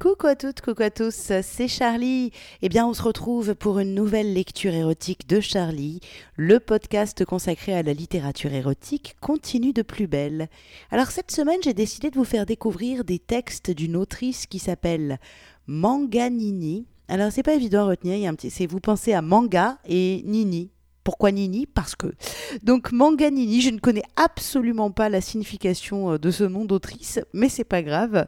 Coucou à toutes, coucou à tous, c'est Charlie. Eh bien, on se retrouve pour une nouvelle lecture érotique de Charlie. Le podcast consacré à la littérature érotique continue de plus belle. Alors, cette semaine, j'ai décidé de vous faire découvrir des textes d'une autrice qui s'appelle Manganini. Alors, c'est pas évident à retenir, il y a un petit, c'est vous pensez à manga et Nini. Pourquoi Nini? Parce que. Donc Manganini, je ne connais absolument pas la signification euh, de ce nom d'autrice, mais c'est pas grave.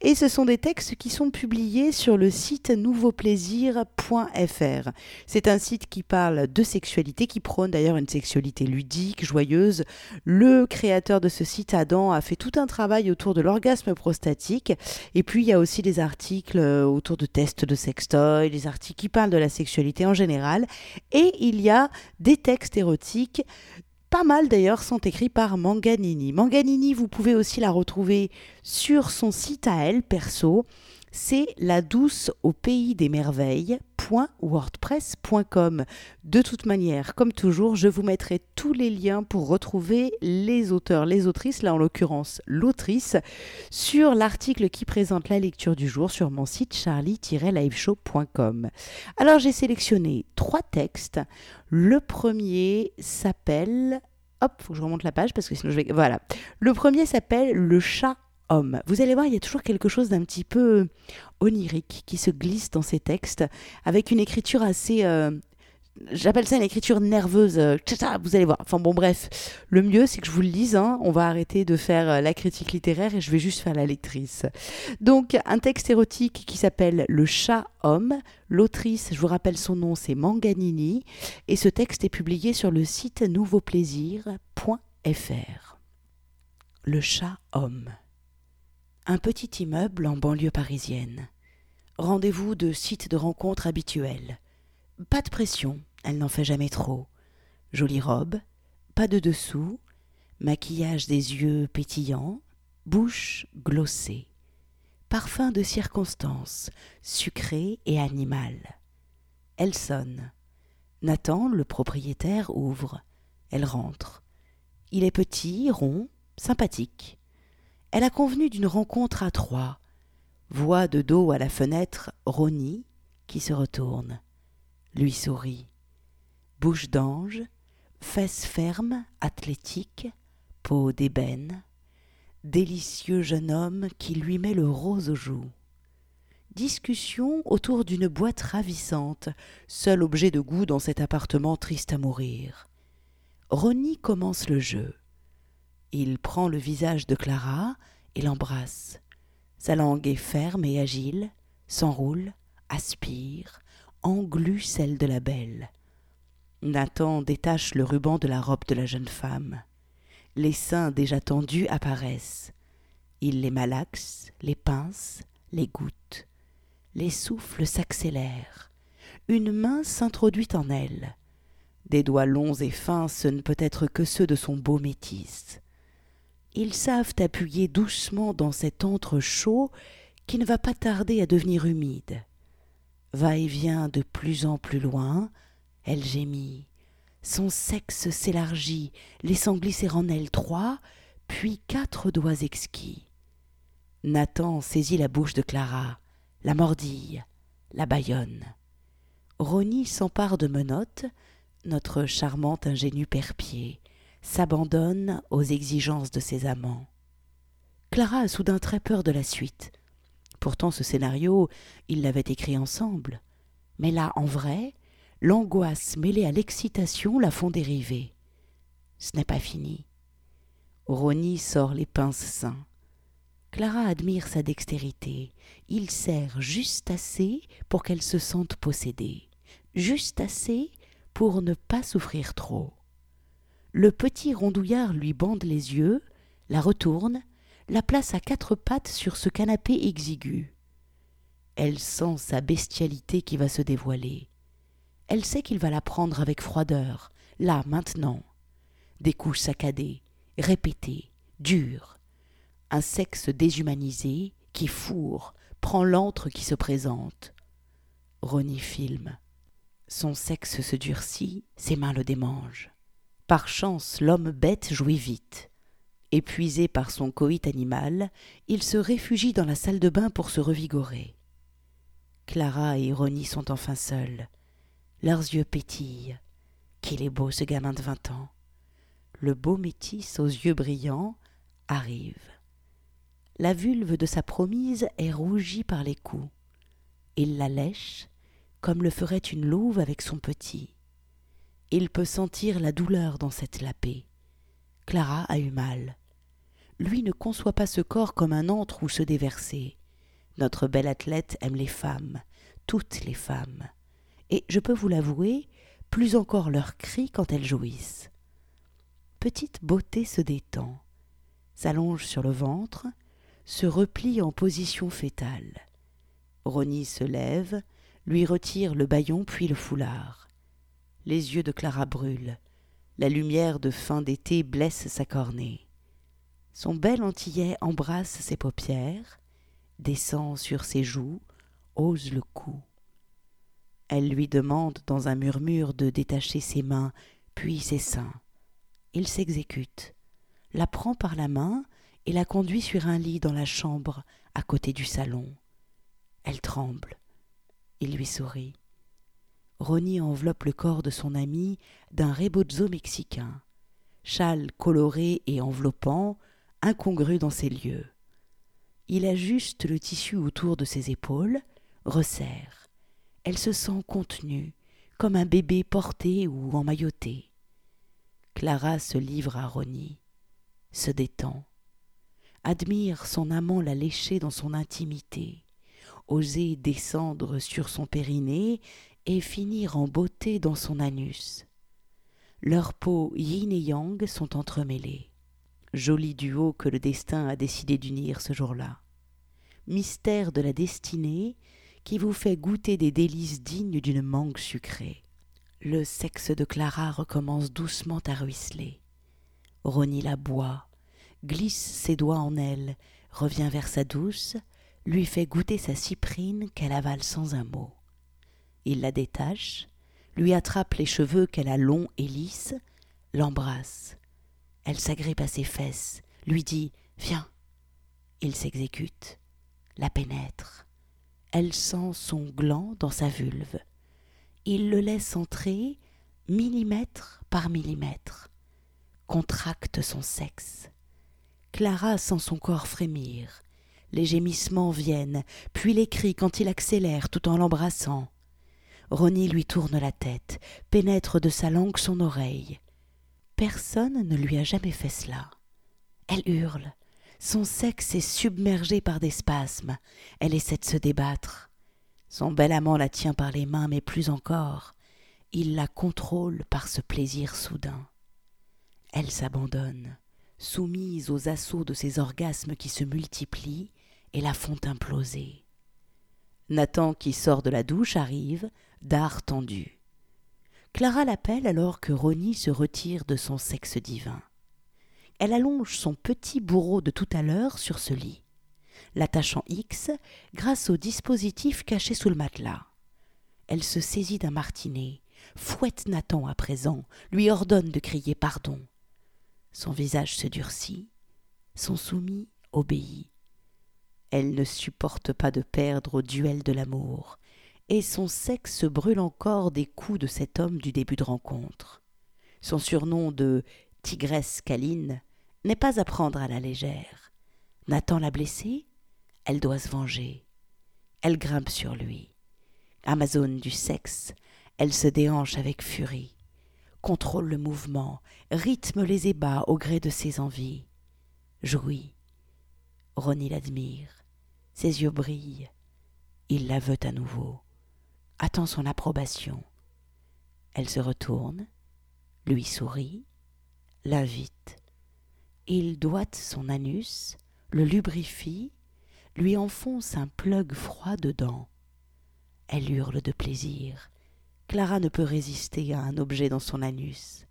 Et ce sont des textes qui sont publiés sur le site nouveauplaisir.fr. C'est un site qui parle de sexualité, qui prône d'ailleurs une sexualité ludique, joyeuse. Le créateur de ce site, Adam, a fait tout un travail autour de l'orgasme prostatique. Et puis il y a aussi des articles euh, autour de tests de sextoy, des articles qui parlent de la sexualité en général. Et il y a des textes érotiques. Pas mal d'ailleurs sont écrits par Manganini. Manganini, vous pouvez aussi la retrouver sur son site à elle, perso. C'est la douce au pays des merveilles wordpress.com. De toute manière, comme toujours, je vous mettrai tous les liens pour retrouver les auteurs, les autrices, là en l'occurrence l'autrice, sur l'article qui présente la lecture du jour sur mon site charlie-liveshow.com. Alors j'ai sélectionné trois textes. Le premier s'appelle hop, faut que je remonte la page parce que sinon je vais. Voilà. Le premier s'appelle Le chat vous allez voir, il y a toujours quelque chose d'un petit peu onirique qui se glisse dans ces textes, avec une écriture assez... Euh, j'appelle ça une écriture nerveuse. Euh, vous allez voir. Enfin bon, bref. Le mieux, c'est que je vous le lise. Hein. On va arrêter de faire euh, la critique littéraire et je vais juste faire la lectrice. Donc, un texte érotique qui s'appelle Le chat homme. L'autrice, je vous rappelle son nom, c'est Manganini. Et ce texte est publié sur le site nouveauplaisir.fr. Le chat homme. Un petit immeuble en banlieue parisienne. Rendez-vous de site de rencontre habituel. Pas de pression, elle n'en fait jamais trop. Jolie robe, pas de dessous, maquillage des yeux pétillants, bouche glossée. Parfum de circonstance, sucré et animal. Elle sonne. Nathan, le propriétaire, ouvre. Elle rentre. Il est petit, rond, sympathique. Elle a convenu d'une rencontre à trois. Voit de dos à la fenêtre Roni qui se retourne, lui sourit. Bouche d'ange, fesses fermes, athlétique, peau d'ébène, délicieux jeune homme qui lui met le rose aux joues. Discussion autour d'une boîte ravissante, seul objet de goût dans cet appartement triste à mourir. Roni commence le jeu. Il prend le visage de Clara et l'embrasse. Sa langue est ferme et agile, s'enroule, aspire, englue celle de la belle. Nathan détache le ruban de la robe de la jeune femme. Les seins déjà tendus apparaissent. Il les malaxe, les pince, les goûte. Les souffles s'accélèrent. Une main s'introduit en elle. Des doigts longs et fins, ce ne peut être que ceux de son beau métis ils savent appuyer doucement dans cet antre chaud qui ne va pas tarder à devenir humide. Va-et-vient de plus en plus loin, elle gémit. Son sexe s'élargit, laissant glisser en elle trois, puis quatre doigts exquis. Nathan saisit la bouche de Clara, la mordille, la bâillonne. Roni s'empare de Menotte, notre charmante ingénue perpier, s'abandonne aux exigences de ses amants. Clara a soudain très peur de la suite. Pourtant ce scénario, ils l'avaient écrit ensemble. Mais là, en vrai, l'angoisse mêlée à l'excitation la font dériver. Ce n'est pas fini. Roni sort les pinces sains. Clara admire sa dextérité. Il sert juste assez pour qu'elle se sente possédée, juste assez pour ne pas souffrir trop. Le petit rondouillard lui bande les yeux, la retourne, la place à quatre pattes sur ce canapé exigu. Elle sent sa bestialité qui va se dévoiler. Elle sait qu'il va la prendre avec froideur, là, maintenant. Des couches saccadées, répétées, dures. Un sexe déshumanisé qui fourre, prend l'antre qui se présente. Ronnie filme. Son sexe se durcit, ses mains le démangent. Par chance, l'homme bête jouit vite. Épuisé par son coït animal, il se réfugie dans la salle de bain pour se revigorer. Clara et Ronnie sont enfin seuls. Leurs yeux pétillent. Qu'il est beau ce gamin de vingt ans. Le beau métis aux yeux brillants arrive. La vulve de sa promise est rougie par les coups. Il la lèche, comme le ferait une louve avec son petit. Il peut sentir la douleur dans cette lapée. Clara a eu mal. Lui ne conçoit pas ce corps comme un antre où se déverser. Notre belle athlète aime les femmes, toutes les femmes. Et je peux vous l'avouer, plus encore leurs cris quand elles jouissent. Petite beauté se détend, s'allonge sur le ventre, se replie en position fétale. Ronnie se lève, lui retire le baillon puis le foulard. Les yeux de Clara brûlent. La lumière de fin d'été blesse sa cornée. Son bel antillais embrasse ses paupières, descend sur ses joues, ose le cou. Elle lui demande dans un murmure de détacher ses mains, puis ses seins. Il s'exécute, la prend par la main et la conduit sur un lit dans la chambre à côté du salon. Elle tremble. Il lui sourit. Ronnie enveloppe le corps de son ami d'un rebozo mexicain, châle coloré et enveloppant, incongru dans ses lieux. Il ajuste le tissu autour de ses épaules, resserre. Elle se sent contenue, comme un bébé porté ou emmailloté. Clara se livre à Ronnie, se détend, admire son amant la lécher dans son intimité, oser descendre sur son périnée et finir en beauté dans son anus. Leurs peaux yin et yang sont entremêlées. Joli duo que le destin a décidé d'unir ce jour-là. Mystère de la destinée qui vous fait goûter des délices dignes d'une mangue sucrée. Le sexe de Clara recommence doucement à ruisseler. Ronnie la boit, glisse ses doigts en elle, revient vers sa douce, lui fait goûter sa cyprine qu'elle avale sans un mot. Il la détache, lui attrape les cheveux qu'elle a longs et lisses, l'embrasse. Elle s'agrippe à ses fesses, lui dit Viens. Il s'exécute, la pénètre. Elle sent son gland dans sa vulve. Il le laisse entrer millimètre par millimètre, contracte son sexe. Clara sent son corps frémir. Les gémissements viennent, puis les cris quand il accélère tout en l'embrassant. Ronnie lui tourne la tête, pénètre de sa langue son oreille. Personne ne lui a jamais fait cela. Elle hurle. Son sexe est submergé par des spasmes. Elle essaie de se débattre. Son bel amant la tient par les mains, mais plus encore. Il la contrôle par ce plaisir soudain. Elle s'abandonne, soumise aux assauts de ces orgasmes qui se multiplient et la font imploser. Nathan, qui sort de la douche, arrive, dard tendu. Clara l'appelle alors que Ronnie se retire de son sexe divin. Elle allonge son petit bourreau de tout à l'heure sur ce lit, l'attachant X grâce au dispositif caché sous le matelas. Elle se saisit d'un martinet, fouette Nathan à présent, lui ordonne de crier pardon. Son visage se durcit, son soumis obéit. Elle ne supporte pas de perdre au duel de l'amour, et son sexe brûle encore des coups de cet homme du début de rencontre. Son surnom de tigresse câline n'est pas à prendre à la légère. Nathan l'a blessée, elle doit se venger. Elle grimpe sur lui. Amazone du sexe, elle se déhanche avec furie, contrôle le mouvement, rythme les ébats au gré de ses envies. Jouit. Ronnie l'admire, ses yeux brillent, il la veut à nouveau attend son approbation. Elle se retourne, lui sourit, l'invite. Il doite son anus, le lubrifie, lui enfonce un plug froid dedans. Elle hurle de plaisir. Clara ne peut résister à un objet dans son anus.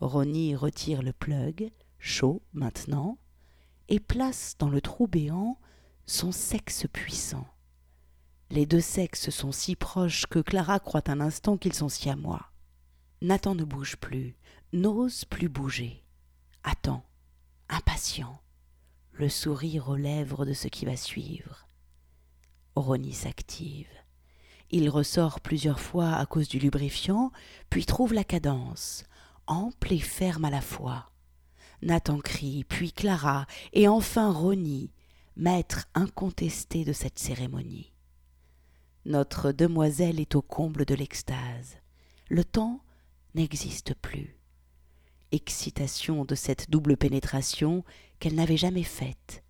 Ronnie retire le plug, chaud maintenant, et place dans le trou béant son sexe puissant. Les deux sexes sont si proches que Clara croit un instant qu'ils sont si à moi. Nathan ne bouge plus, n'ose plus bouger. Attends, impatient, le sourire aux lèvres de ce qui va suivre. Ronnie s'active. Il ressort plusieurs fois à cause du lubrifiant, puis trouve la cadence, ample et ferme à la fois. Nathan crie, puis Clara, et enfin Ronnie, maître incontesté de cette cérémonie. Notre demoiselle est au comble de l'extase. Le temps n'existe plus. Excitation de cette double pénétration qu'elle n'avait jamais faite.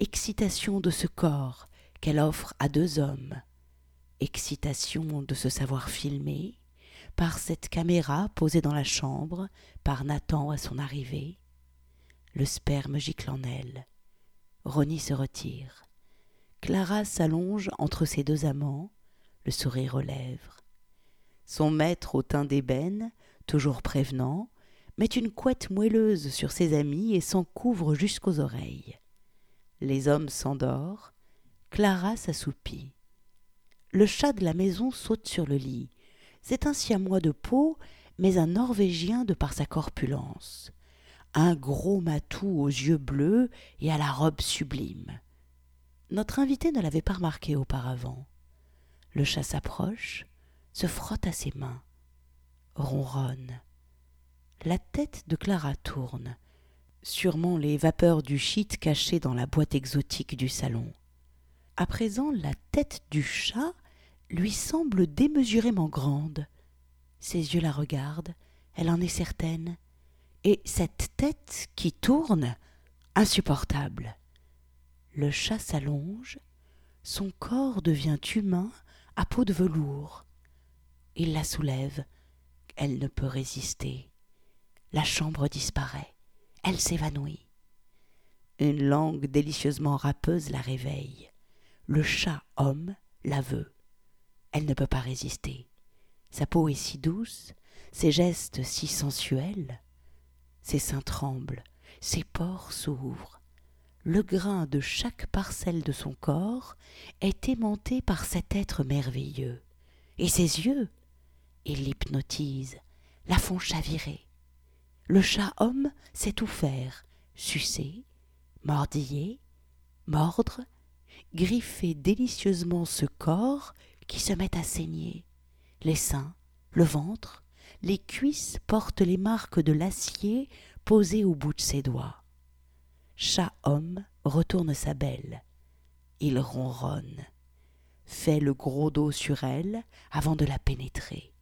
Excitation de ce corps qu'elle offre à deux hommes. Excitation de se savoir filmer par cette caméra posée dans la chambre par Nathan à son arrivée. Le sperme gicle en elle. Ronnie se retire. Clara s'allonge entre ses deux amants, le sourire aux lèvres. Son maître au teint d'ébène, toujours prévenant, met une couette moelleuse sur ses amis et s'en couvre jusqu'aux oreilles. Les hommes s'endorment, Clara s'assoupit. Le chat de la maison saute sur le lit. C'est un siamois de peau, mais un norvégien de par sa corpulence. Un gros matou aux yeux bleus et à la robe sublime. Notre invité ne l'avait pas remarqué auparavant. Le chat s'approche, se frotte à ses mains, ronronne. La tête de Clara tourne, sûrement les vapeurs du shit cachées dans la boîte exotique du salon. À présent, la tête du chat lui semble démesurément grande. Ses yeux la regardent, elle en est certaine. Et cette tête qui tourne, insupportable. Le chat s'allonge, son corps devient humain à peau de velours. Il la soulève, elle ne peut résister. La chambre disparaît, elle s'évanouit. Une langue délicieusement râpeuse la réveille. Le chat homme la veut. Elle ne peut pas résister. Sa peau est si douce, ses gestes si sensuels. Ses seins tremblent, ses pores s'ouvrent le grain de chaque parcelle de son corps est aimanté par cet être merveilleux. Et ses yeux, ils l'hypnotisent, la font chavirer. Le chat homme sait tout faire, sucer, mordiller, mordre, griffer délicieusement ce corps qui se met à saigner. Les seins, le ventre, les cuisses portent les marques de l'acier posées au bout de ses doigts chat-homme retourne sa belle. Il ronronne, fait le gros dos sur elle avant de la pénétrer.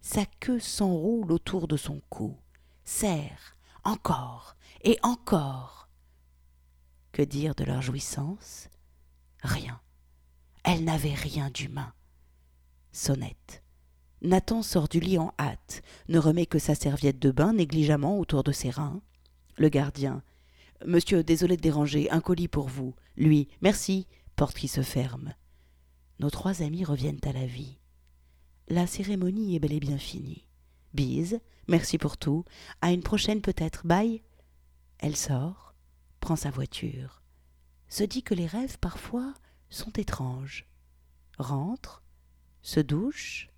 Sa queue s'enroule autour de son cou, serre, encore et encore. Que dire de leur jouissance? Rien. Elle n'avait rien d'humain. Sonnette. Nathan sort du lit en hâte, ne remet que sa serviette de bain négligemment autour de ses reins. Le gardien Monsieur, désolé de déranger, un colis pour vous. Lui, merci, porte qui se ferme. Nos trois amis reviennent à la vie. La cérémonie est bel et bien finie. Bise, merci pour tout. À une prochaine peut-être. Bye. Elle sort, prend sa voiture, se dit que les rêves parfois sont étranges. Rentre, se douche,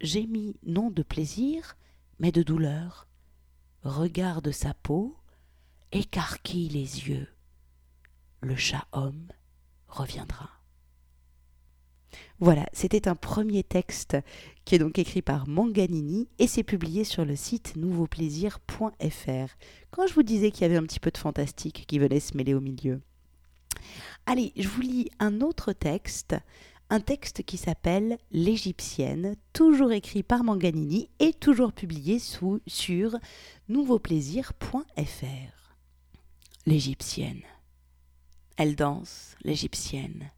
gémit non de plaisir, mais de douleur. Regarde sa peau, écarquille les yeux. Le chat homme reviendra. Voilà, c'était un premier texte qui est donc écrit par Manganini et c'est publié sur le site nouveauplaisir.fr. Quand je vous disais qu'il y avait un petit peu de fantastique qui venait se mêler au milieu. Allez, je vous lis un autre texte, un texte qui s'appelle L'Égyptienne, toujours écrit par Manganini et toujours publié sous, sur nouveauplaisir.fr l'égyptienne. Elle danse, l'égyptienne.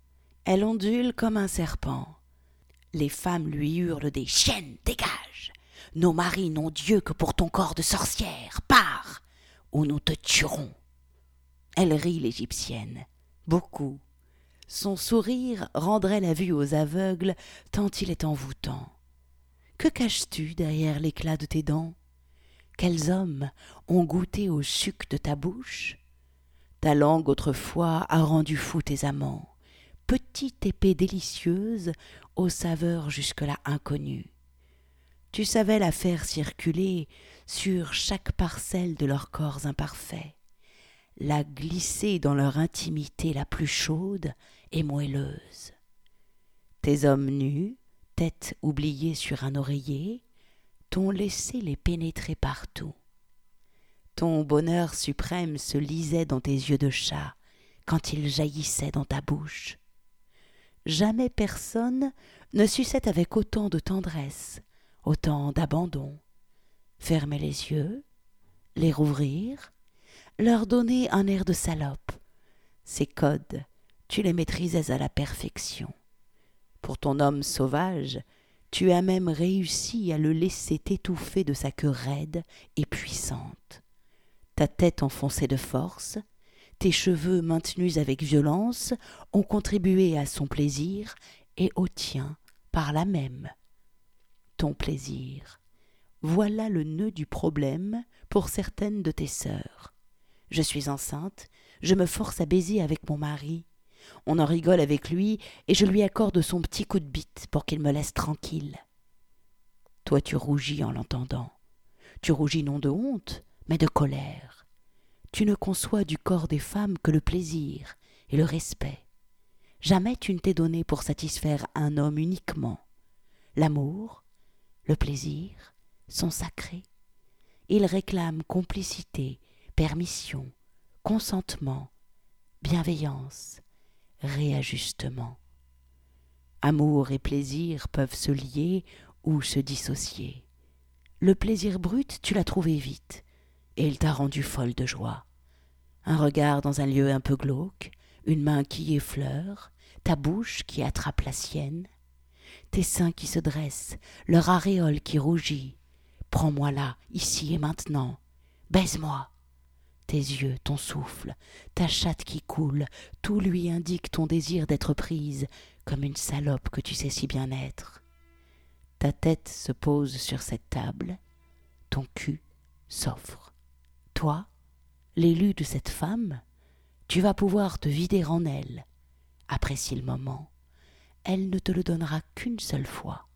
Elle ondule comme un serpent. Les femmes lui hurlent des chiennes, dégage. Nos maris n'ont Dieu que pour ton corps de sorcière. Pars, ou nous te tuerons. Elle rit, l'égyptienne, beaucoup. Son sourire rendrait la vue aux aveugles tant il est envoûtant. Que caches-tu derrière l'éclat de tes dents? Quels hommes ont goûté au suc de ta bouche? Ta langue autrefois a rendu fou tes amants, petite épée délicieuse aux saveurs jusque-là inconnues. Tu savais la faire circuler sur chaque parcelle de leurs corps imparfaits, la glisser dans leur intimité la plus chaude et moelleuse. Tes hommes nus, tête oubliée sur un oreiller, t'ont laissé les pénétrer partout. Ton bonheur suprême se lisait dans tes yeux de chat quand il jaillissait dans ta bouche. Jamais personne ne suçait avec autant de tendresse, autant d'abandon. Fermer les yeux, les rouvrir, leur donner un air de salope. Ces codes, tu les maîtrisais à la perfection. Pour ton homme sauvage, tu as même réussi à le laisser t'étouffer de sa queue raide et puissante. Ta tête enfoncée de force, tes cheveux maintenus avec violence ont contribué à son plaisir et au tien par là même. Ton plaisir. Voilà le nœud du problème pour certaines de tes sœurs. Je suis enceinte, je me force à baiser avec mon mari. On en rigole avec lui, et je lui accorde son petit coup de bite pour qu'il me laisse tranquille. Toi tu rougis en l'entendant. Tu rougis non de honte, mais de colère. Tu ne conçois du corps des femmes que le plaisir et le respect. Jamais tu ne t'es donné pour satisfaire un homme uniquement. L'amour, le plaisir sont sacrés. Ils réclament complicité, permission, consentement, bienveillance, réajustement. Amour et plaisir peuvent se lier ou se dissocier. Le plaisir brut, tu l'as trouvé vite, et il t'a rendu folle de joie. Un regard dans un lieu un peu glauque, une main qui effleure, ta bouche qui attrape la sienne, tes seins qui se dressent, leur aréole qui rougit. Prends-moi là, ici et maintenant. Baise-moi tes yeux, ton souffle, ta chatte qui coule, tout lui indique ton désir d'être prise, comme une salope que tu sais si bien être. Ta tête se pose sur cette table, ton cul s'offre. Toi, l'élu de cette femme, tu vas pouvoir te vider en elle. Apprécie le moment. Elle ne te le donnera qu'une seule fois.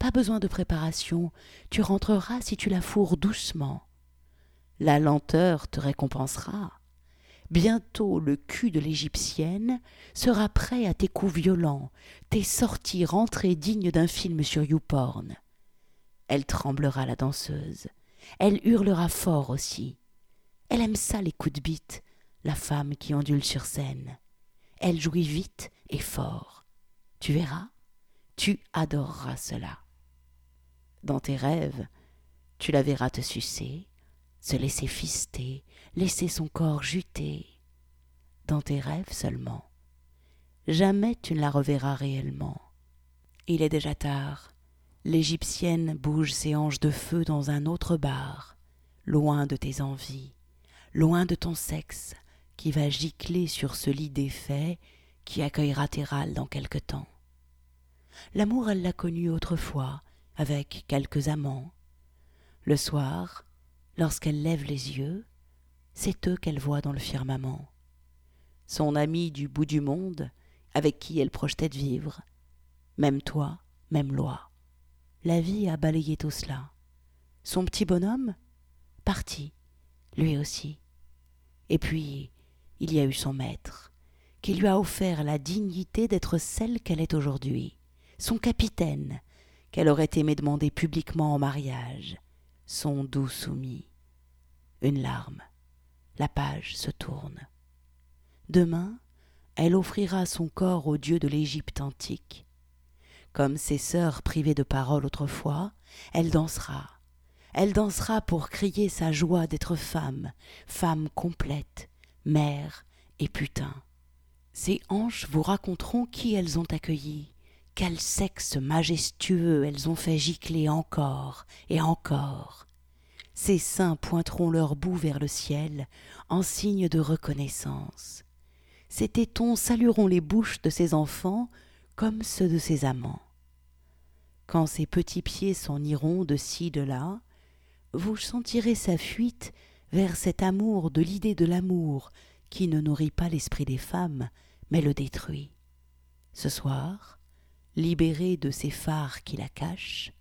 Pas besoin de préparation, tu rentreras si tu la fourres doucement la lenteur te récompensera. Bientôt le cul de l'Égyptienne sera prêt à tes coups violents, tes sorties rentrées dignes d'un film sur YouPorn. Elle tremblera la danseuse, elle hurlera fort aussi. Elle aime ça les coups de bite, la femme qui ondule sur scène. Elle jouit vite et fort. Tu verras, tu adoreras cela. Dans tes rêves, tu la verras te sucer, se laisser fister, laisser son corps juter. Dans tes rêves seulement. Jamais tu ne la reverras réellement. Il est déjà tard. L'Égyptienne bouge ses hanches de feu dans un autre bar, loin de tes envies, loin de ton sexe, qui va gicler sur ce lit défait qui accueillera tes râles dans quelque temps. L'amour, elle l'a connu autrefois, avec quelques amants. Le soir, Lorsqu'elle lève les yeux, c'est eux qu'elle voit dans le firmament. Son ami du bout du monde, avec qui elle projetait de vivre. Même toi, même loi. La vie a balayé tout cela. Son petit bonhomme, parti, lui aussi. Et puis, il y a eu son maître, qui lui a offert la dignité d'être celle qu'elle est aujourd'hui, son capitaine, qu'elle aurait aimé demander publiquement en mariage, son doux soumis. Une larme. La page se tourne. Demain, elle offrira son corps au dieu de l'Égypte antique. Comme ses sœurs privées de parole autrefois, elle dansera. Elle dansera pour crier sa joie d'être femme, femme complète, mère et putain. Ses hanches vous raconteront qui elles ont accueilli, quel sexe majestueux elles ont fait gicler encore et encore. Ses seins pointeront leur bout vers le ciel en signe de reconnaissance. Ses tétons salueront les bouches de ses enfants comme ceux de ses amants. Quand ses petits pieds s'en iront de ci de là, vous sentirez sa fuite vers cet amour de l'idée de l'amour qui ne nourrit pas l'esprit des femmes, mais le détruit. Ce soir, libérée de ces phares qui la cachent,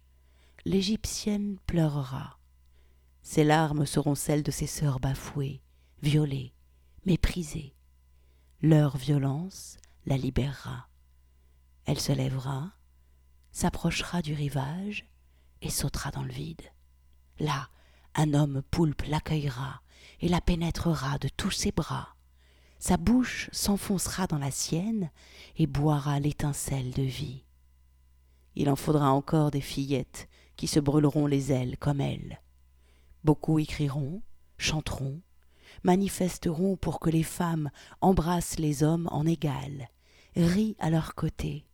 l'Égyptienne pleurera. Ses larmes seront celles de ses sœurs bafouées, violées, méprisée. Leur violence la libérera. Elle se lèvera, s'approchera du rivage et sautera dans le vide. Là, un homme poulpe l'accueillera et la pénétrera de tous ses bras. Sa bouche s'enfoncera dans la sienne et boira l'étincelle de vie. Il en faudra encore des fillettes qui se brûleront les ailes comme elle. Beaucoup écriront, chanteront, manifesteront pour que les femmes embrassent les hommes en égal, rient à leur côté.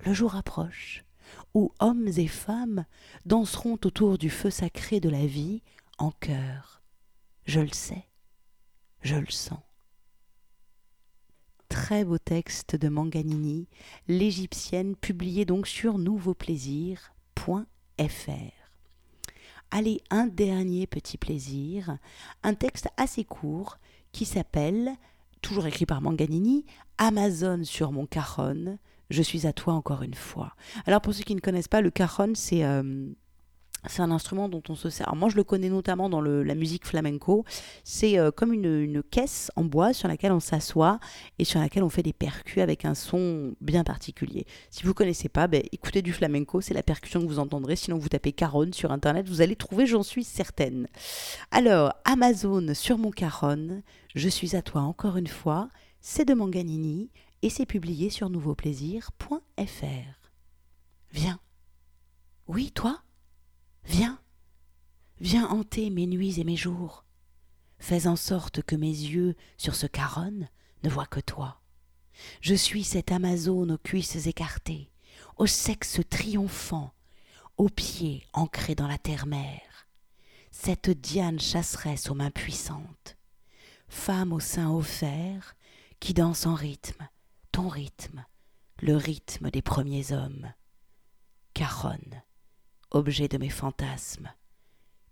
Le jour approche où hommes et femmes danseront autour du feu sacré de la vie en chœur. Je le sais, je le sens. Très beau texte de Manganini, l'égyptienne, publié donc sur nouveauplaisir.fr. Allez, un dernier petit plaisir, un texte assez court qui s'appelle, toujours écrit par Manganini, Amazon sur mon caronne, je suis à toi encore une fois. Alors pour ceux qui ne connaissent pas, le cajon, c'est euh, c'est un instrument dont on se sert. Alors moi, je le connais notamment dans la musique flamenco. C'est euh, comme une, caisse en bois sur laquelle on s'assoit et sur laquelle on fait des percus avec un son bien particulier. Si vous ne connaissez pas, ben, écoutez du flamenco, c'est la percussion que vous entendrez. Sinon, vous tapez caron sur Internet, vous allez trouver, j'en suis certaine. Alors, Amazon sur mon caron, je suis à toi encore une fois. C'est de Manganini et c'est publié sur nouveauplaisir.fr. Viens. Oui, toi? Viens. Viens hanter mes nuits et mes jours. Fais en sorte que mes yeux, sur ce caronne, ne voient que toi. Je suis cette Amazone aux cuisses écartées, au sexe triomphant, aux pieds ancrés dans la terre-mère, cette Diane chasseresse aux mains puissantes, femme au sein offert, qui danse en rythme, ton rythme, le rythme des premiers hommes. Caronne, objet de mes fantasmes.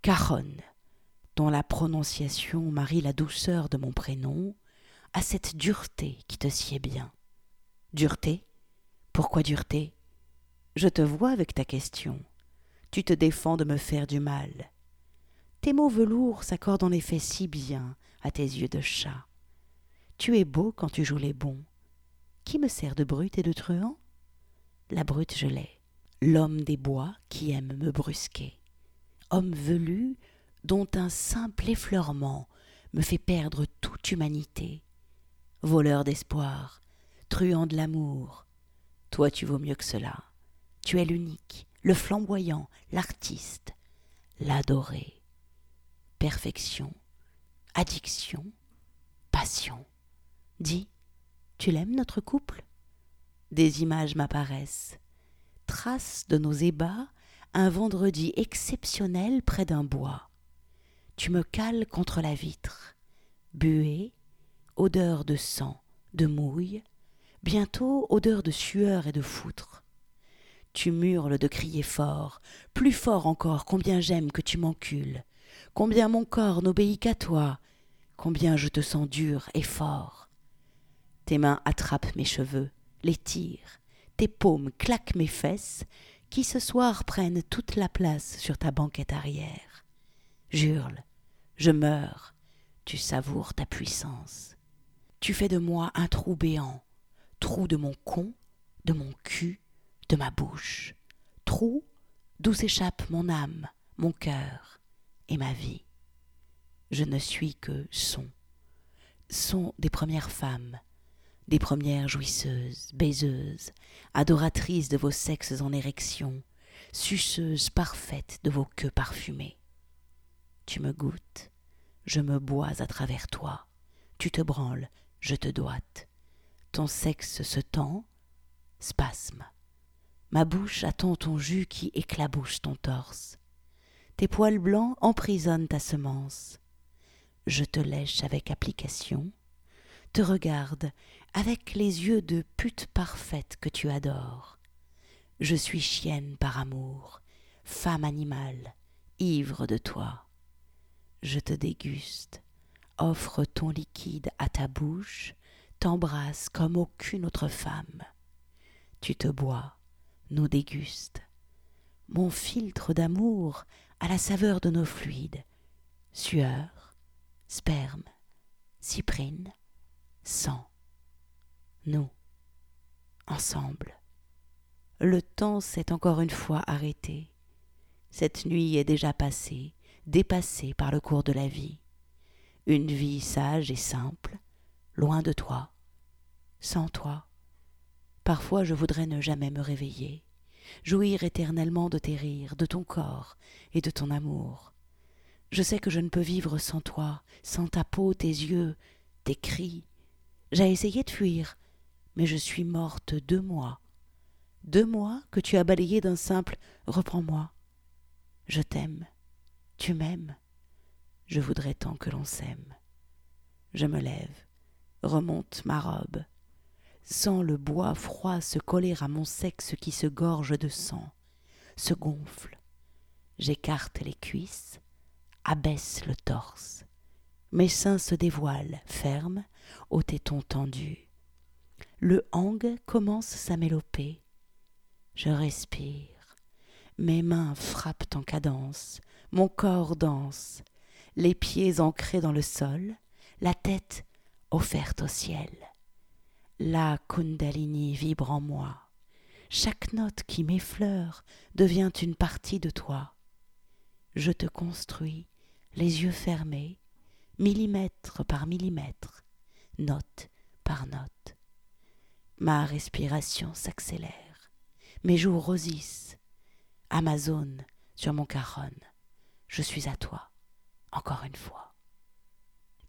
Caronne, dont la prononciation marie la douceur de mon prénom à cette dureté qui te sied bien. Dureté? Pourquoi dureté? Je te vois avec ta question. Tu te défends de me faire du mal. Tes mots velours s'accordent en effet si bien à tes yeux de chat. Tu es beau quand tu joues les bons. Qui me sert de brute et de truand? La brute je l'ai, l'homme des bois qui aime me brusquer, homme velu dont un simple effleurement me fait perdre toute humanité, voleur d'espoir, truand de l'amour, toi tu vaux mieux que cela, tu es l'unique, le flamboyant, l'artiste, l'adoré, perfection, addiction, passion. Dis, tu l'aimes notre couple? Des images m'apparaissent. Traces de nos ébats, un vendredi exceptionnel près d'un bois. Tu me cales contre la vitre. Buée, odeur de sang, de mouille, bientôt odeur de sueur et de foutre. Tu murles de crier fort, plus fort encore combien j'aime que tu m'encules, combien mon corps n'obéit qu'à toi, combien je te sens dur et fort. Tes mains attrapent mes cheveux, les tirent, tes paumes claquent mes fesses, qui ce soir prennent toute la place sur ta banquette arrière. J'hurle, je meurs, tu savoures ta puissance. Tu fais de moi un trou béant, trou de mon con, de mon cul, de ma bouche, trou d'où s'échappe mon âme, mon cœur et ma vie. Je ne suis que son, son des premières femmes, des premières jouisseuses, baiseuses, adoratrices de vos sexes en érection, suceuses parfaites de vos queues parfumées. Tu me goûtes, je me bois à travers toi, tu te branles, je te doite. Ton sexe se tend, spasme. Ma bouche attend ton jus qui éclabouche ton torse. Tes poils blancs emprisonnent ta semence. Je te lèche avec application, te regarde avec les yeux de pute parfaite que tu adores. Je suis chienne par amour, femme animale, ivre de toi. Je te déguste, offre ton liquide à ta bouche, t'embrasse comme aucune autre femme. Tu te bois, nous dégustes. Mon filtre d'amour a la saveur de nos fluides, sueur, sperme, Cyprine, sans, nous, ensemble. Le temps s'est encore une fois arrêté. Cette nuit est déjà passée, dépassée par le cours de la vie. Une vie sage et simple, loin de toi, sans toi. Parfois je voudrais ne jamais me réveiller, jouir éternellement de tes rires, de ton corps et de ton amour. Je sais que je ne peux vivre sans toi, sans ta peau, tes yeux, tes cris. J'ai essayé de fuir, mais je suis morte deux mois. Deux mois que tu as balayé d'un simple Reprends-moi. Je t'aime. Tu m'aimes. Je voudrais tant que l'on s'aime. Je me lève, remonte ma robe, sens le bois froid se coller à mon sexe qui se gorge de sang, se gonfle. J'écarte les cuisses, abaisse le torse. Mes seins se dévoilent, fermes, au téton tendu. Le hang commence sa mélopée. Je respire. Mes mains frappent en cadence, mon corps danse, les pieds ancrés dans le sol, la tête offerte au ciel. La Kundalini vibre en moi. Chaque note qui m'effleure devient une partie de toi. Je te construis, les yeux fermés, millimètre par millimètre, note par note. Ma respiration s'accélère, mes joues rosissent. Amazon sur mon caronne, je suis à toi, encore une fois.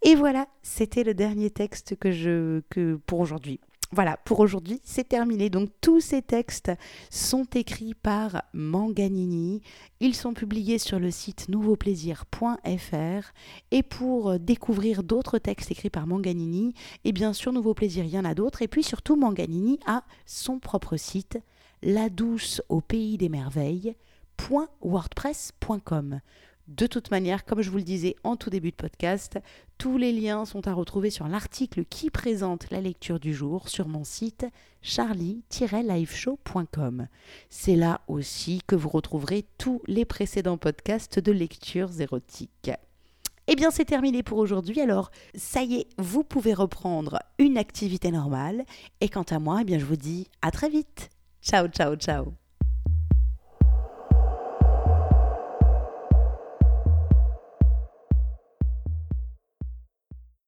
Et voilà, c'était le dernier texte que je que pour aujourd'hui. Voilà, pour aujourd'hui, c'est terminé. Donc tous ces textes sont écrits par Manganini. Ils sont publiés sur le site nouveauplaisir.fr. Et pour découvrir d'autres textes écrits par Manganini, et bien sûr Nouveau Plaisir, il y en a d'autres. Et puis surtout, Manganini a son propre site, la douce au pays des merveilles.wordpress.com. De toute manière, comme je vous le disais en tout début de podcast, tous les liens sont à retrouver sur l'article qui présente la lecture du jour sur mon site charlie-liveshow.com. C'est là aussi que vous retrouverez tous les précédents podcasts de lectures érotiques. Eh bien, c'est terminé pour aujourd'hui. Alors, ça y est, vous pouvez reprendre une activité normale. Et quant à moi, eh bien, je vous dis à très vite. Ciao, ciao, ciao.